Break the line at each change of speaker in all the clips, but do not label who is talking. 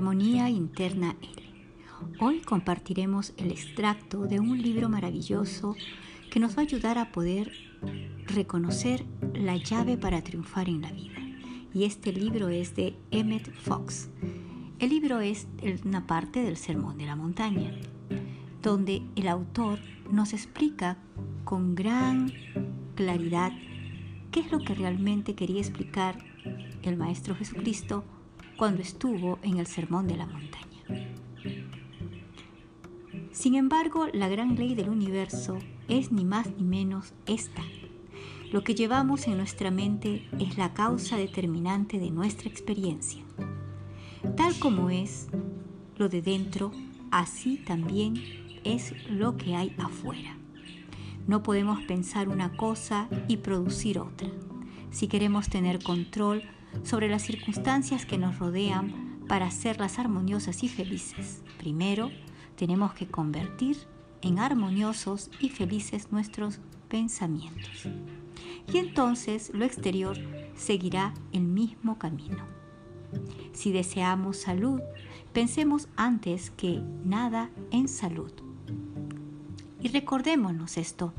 Armonía Interna L. Hoy compartiremos el extracto de un libro maravilloso que nos va a ayudar a poder reconocer la llave para triunfar en la vida. Y este libro es de Emmett Fox. El libro es una parte del Sermón de la Montaña, donde el autor nos explica con gran claridad qué es lo que realmente quería explicar el Maestro Jesucristo cuando estuvo en el Sermón de la Montaña. Sin embargo, la gran ley del universo es ni más ni menos esta. Lo que llevamos en nuestra mente es la causa determinante de nuestra experiencia. Tal como es lo de dentro, así también es lo que hay afuera. No podemos pensar una cosa y producir otra. Si queremos tener control sobre las circunstancias que nos rodean para hacerlas armoniosas y felices, primero tenemos que convertir en armoniosos y felices nuestros pensamientos. Y entonces lo exterior seguirá el mismo camino. Si deseamos salud, pensemos antes que nada en salud. Y recordémonos esto,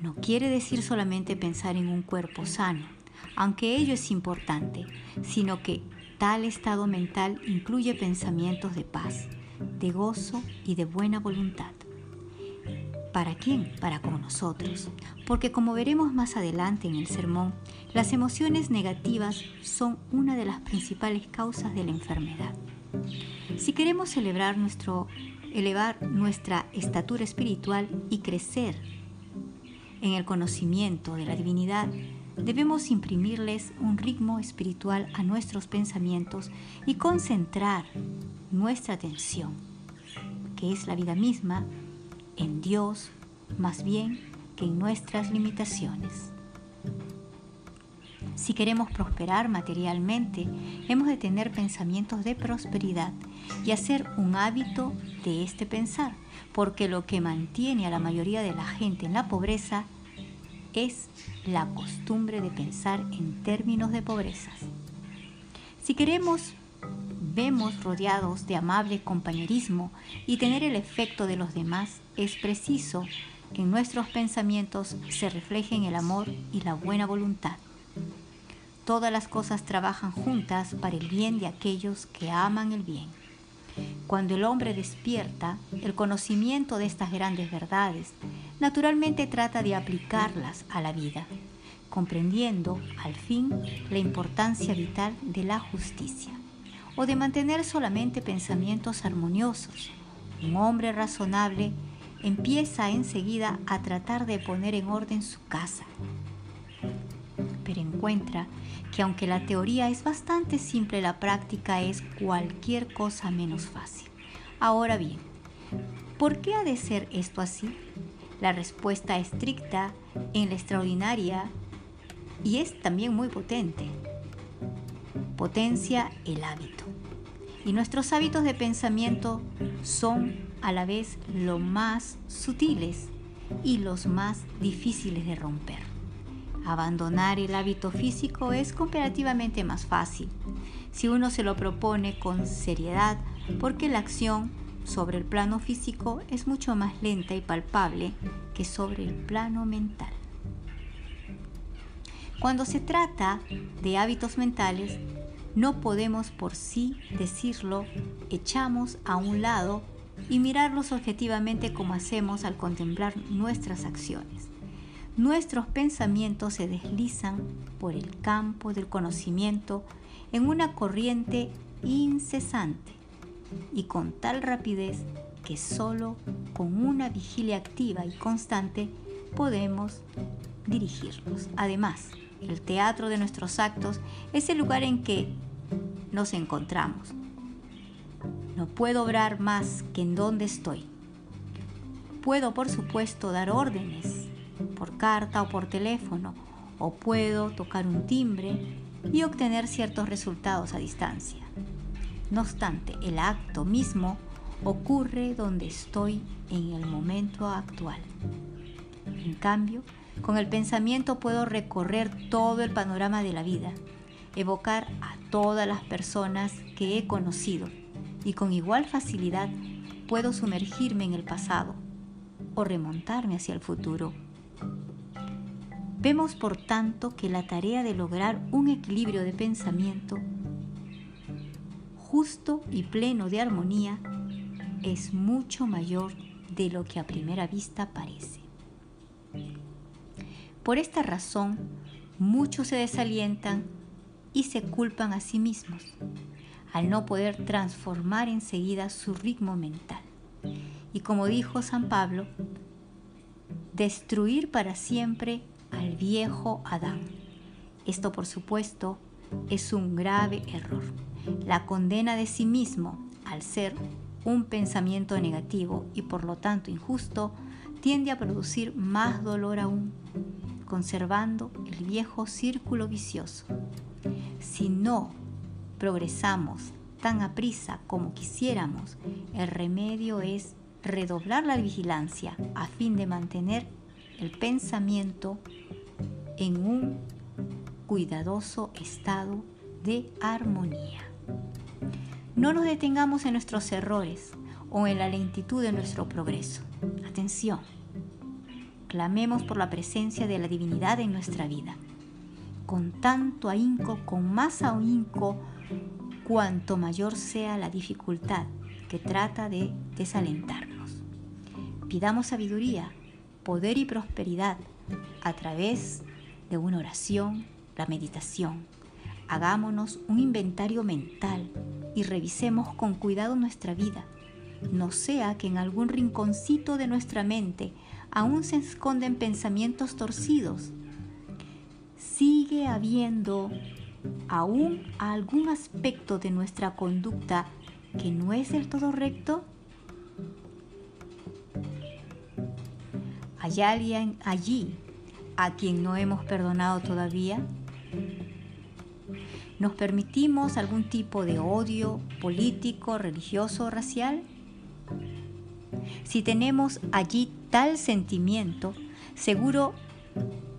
no quiere decir solamente pensar en un cuerpo sano, aunque ello es importante, sino que tal estado mental incluye pensamientos de paz, de gozo y de buena voluntad. ¿Para quién? Para con nosotros. Porque como veremos más adelante en el sermón, las emociones negativas son una de las principales causas de la enfermedad. Si queremos celebrar nuestro, elevar nuestra estatura espiritual y crecer en el conocimiento de la divinidad, debemos imprimirles un ritmo espiritual a nuestros pensamientos y concentrar nuestra atención, que es la vida misma, en Dios más bien que en nuestras limitaciones. Si queremos prosperar materialmente, hemos de tener pensamientos de prosperidad y hacer un hábito de este pensar, porque lo que mantiene a la mayoría de la gente en la pobreza es la costumbre de pensar en términos de pobrezas. Si queremos vemos rodeados de amable compañerismo y tener el efecto de los demás, es preciso que en nuestros pensamientos se reflejen el amor y la buena voluntad. Todas las cosas trabajan juntas para el bien de aquellos que aman el bien. Cuando el hombre despierta el conocimiento de estas grandes verdades, naturalmente trata de aplicarlas a la vida, comprendiendo al fin la importancia vital de la justicia o de mantener solamente pensamientos armoniosos. Un hombre razonable empieza enseguida a tratar de poner en orden su casa, pero encuentra que aunque la teoría es bastante simple, la práctica es cualquier cosa menos fácil. Ahora bien, ¿por qué ha de ser esto así? La respuesta estricta en la extraordinaria y es también muy potente. Potencia el hábito. Y nuestros hábitos de pensamiento son a la vez lo más sutiles y los más difíciles de romper. Abandonar el hábito físico es comparativamente más fácil si uno se lo propone con seriedad porque la acción sobre el plano físico es mucho más lenta y palpable que sobre el plano mental. Cuando se trata de hábitos mentales, no podemos por sí decirlo, echamos a un lado y mirarlos objetivamente como hacemos al contemplar nuestras acciones nuestros pensamientos se deslizan por el campo del conocimiento en una corriente incesante y con tal rapidez que solo con una vigilia activa y constante podemos dirigirlos. Además, el teatro de nuestros actos es el lugar en que nos encontramos. No puedo obrar más que en donde estoy. Puedo, por supuesto, dar órdenes por carta o por teléfono, o puedo tocar un timbre y obtener ciertos resultados a distancia. No obstante, el acto mismo ocurre donde estoy en el momento actual. En cambio, con el pensamiento puedo recorrer todo el panorama de la vida, evocar a todas las personas que he conocido y con igual facilidad puedo sumergirme en el pasado o remontarme hacia el futuro. Vemos por tanto que la tarea de lograr un equilibrio de pensamiento justo y pleno de armonía es mucho mayor de lo que a primera vista parece. Por esta razón, muchos se desalientan y se culpan a sí mismos al no poder transformar enseguida su ritmo mental. Y como dijo San Pablo, destruir para siempre al viejo Adán. Esto por supuesto es un grave error. La condena de sí mismo al ser un pensamiento negativo y por lo tanto injusto tiende a producir más dolor aún, conservando el viejo círculo vicioso. Si no progresamos tan a prisa como quisiéramos, el remedio es redoblar la vigilancia a fin de mantener el pensamiento en un cuidadoso estado de armonía. No nos detengamos en nuestros errores o en la lentitud de nuestro progreso. Atención, clamemos por la presencia de la divinidad en nuestra vida. Con tanto ahínco, con más ahínco, cuanto mayor sea la dificultad que trata de desalentarnos. Pidamos sabiduría, poder y prosperidad a través de una oración, la meditación. Hagámonos un inventario mental y revisemos con cuidado nuestra vida. No sea que en algún rinconcito de nuestra mente aún se esconden pensamientos torcidos. Sigue habiendo aún algún aspecto de nuestra conducta que no es del todo recto? ¿Hay alguien allí a quien no hemos perdonado todavía? ¿Nos permitimos algún tipo de odio político, religioso o racial? Si tenemos allí tal sentimiento, seguro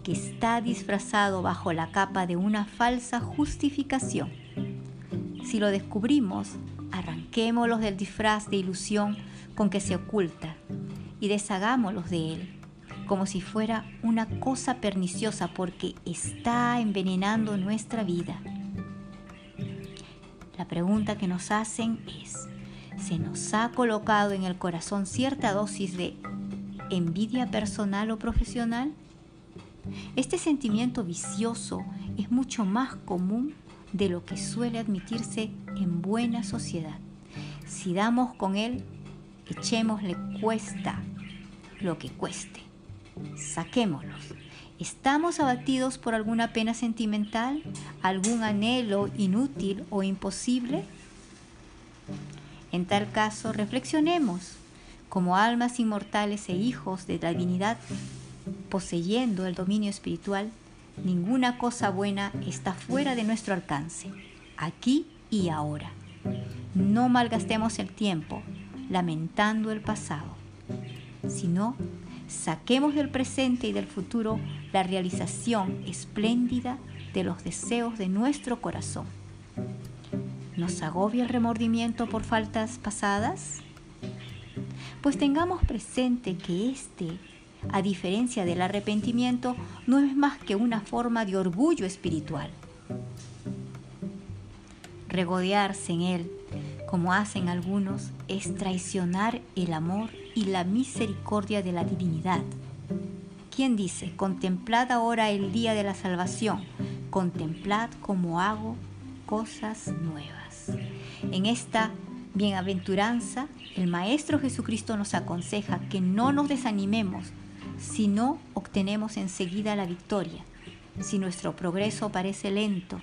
que está disfrazado bajo la capa de una falsa justificación. Si lo descubrimos, arranquémoslos del disfraz de ilusión con que se oculta y deshagámoslos de él, como si fuera una cosa perniciosa porque está envenenando nuestra vida. La pregunta que nos hacen es, ¿se nos ha colocado en el corazón cierta dosis de envidia personal o profesional? Este sentimiento vicioso es mucho más común de lo que suele admitirse en buena sociedad. Si damos con él, echémosle cuesta lo que cueste. Saquémoslos. ¿Estamos abatidos por alguna pena sentimental? ¿Algún anhelo inútil o imposible? En tal caso, reflexionemos. Como almas inmortales e hijos de la divinidad, poseyendo el dominio espiritual, ninguna cosa buena está fuera de nuestro alcance, aquí y ahora. No malgastemos el tiempo lamentando el pasado, sino saquemos del presente y del futuro la realización espléndida de los deseos de nuestro corazón. ¿Nos agobia el remordimiento por faltas pasadas? Pues tengamos presente que este a diferencia del arrepentimiento, no es más que una forma de orgullo espiritual. Regodearse en él, como hacen algunos, es traicionar el amor y la misericordia de la divinidad. ¿Quién dice, contemplad ahora el día de la salvación, contemplad cómo hago cosas nuevas? En esta bienaventuranza, el Maestro Jesucristo nos aconseja que no nos desanimemos, si no obtenemos enseguida la victoria, si nuestro progreso parece lento.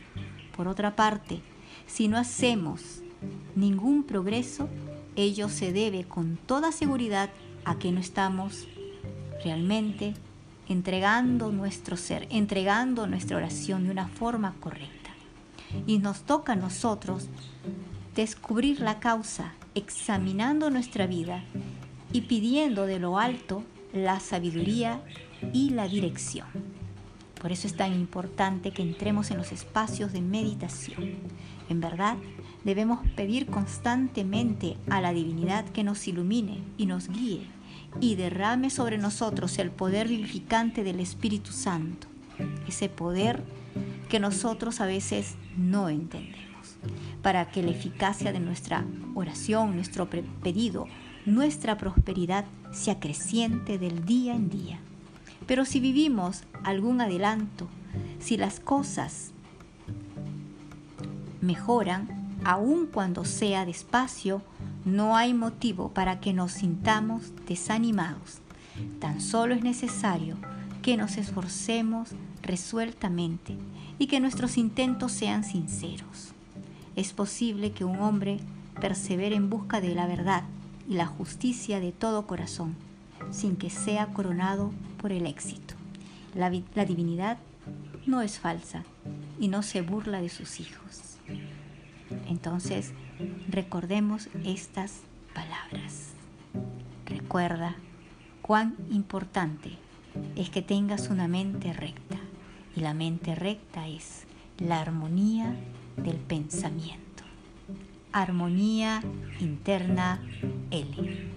Por otra parte, si no hacemos ningún progreso, ello se debe con toda seguridad a que no estamos realmente entregando nuestro ser, entregando nuestra oración de una forma correcta. Y nos toca a nosotros descubrir la causa, examinando nuestra vida y pidiendo de lo alto la sabiduría y la dirección. Por eso es tan importante que entremos en los espacios de meditación. En verdad, debemos pedir constantemente a la divinidad que nos ilumine y nos guíe y derrame sobre nosotros el poder vivificante del Espíritu Santo, ese poder que nosotros a veces no entendemos, para que la eficacia de nuestra oración, nuestro pedido, nuestra prosperidad sea creciente del día en día. Pero si vivimos algún adelanto, si las cosas mejoran, aun cuando sea despacio, no hay motivo para que nos sintamos desanimados. Tan solo es necesario que nos esforcemos resueltamente y que nuestros intentos sean sinceros. Es posible que un hombre persevere en busca de la verdad y la justicia de todo corazón, sin que sea coronado por el éxito. La, la divinidad no es falsa y no se burla de sus hijos. Entonces, recordemos estas palabras. Recuerda cuán importante es que tengas una mente recta. Y la mente recta es la armonía del pensamiento. Armonía interna L.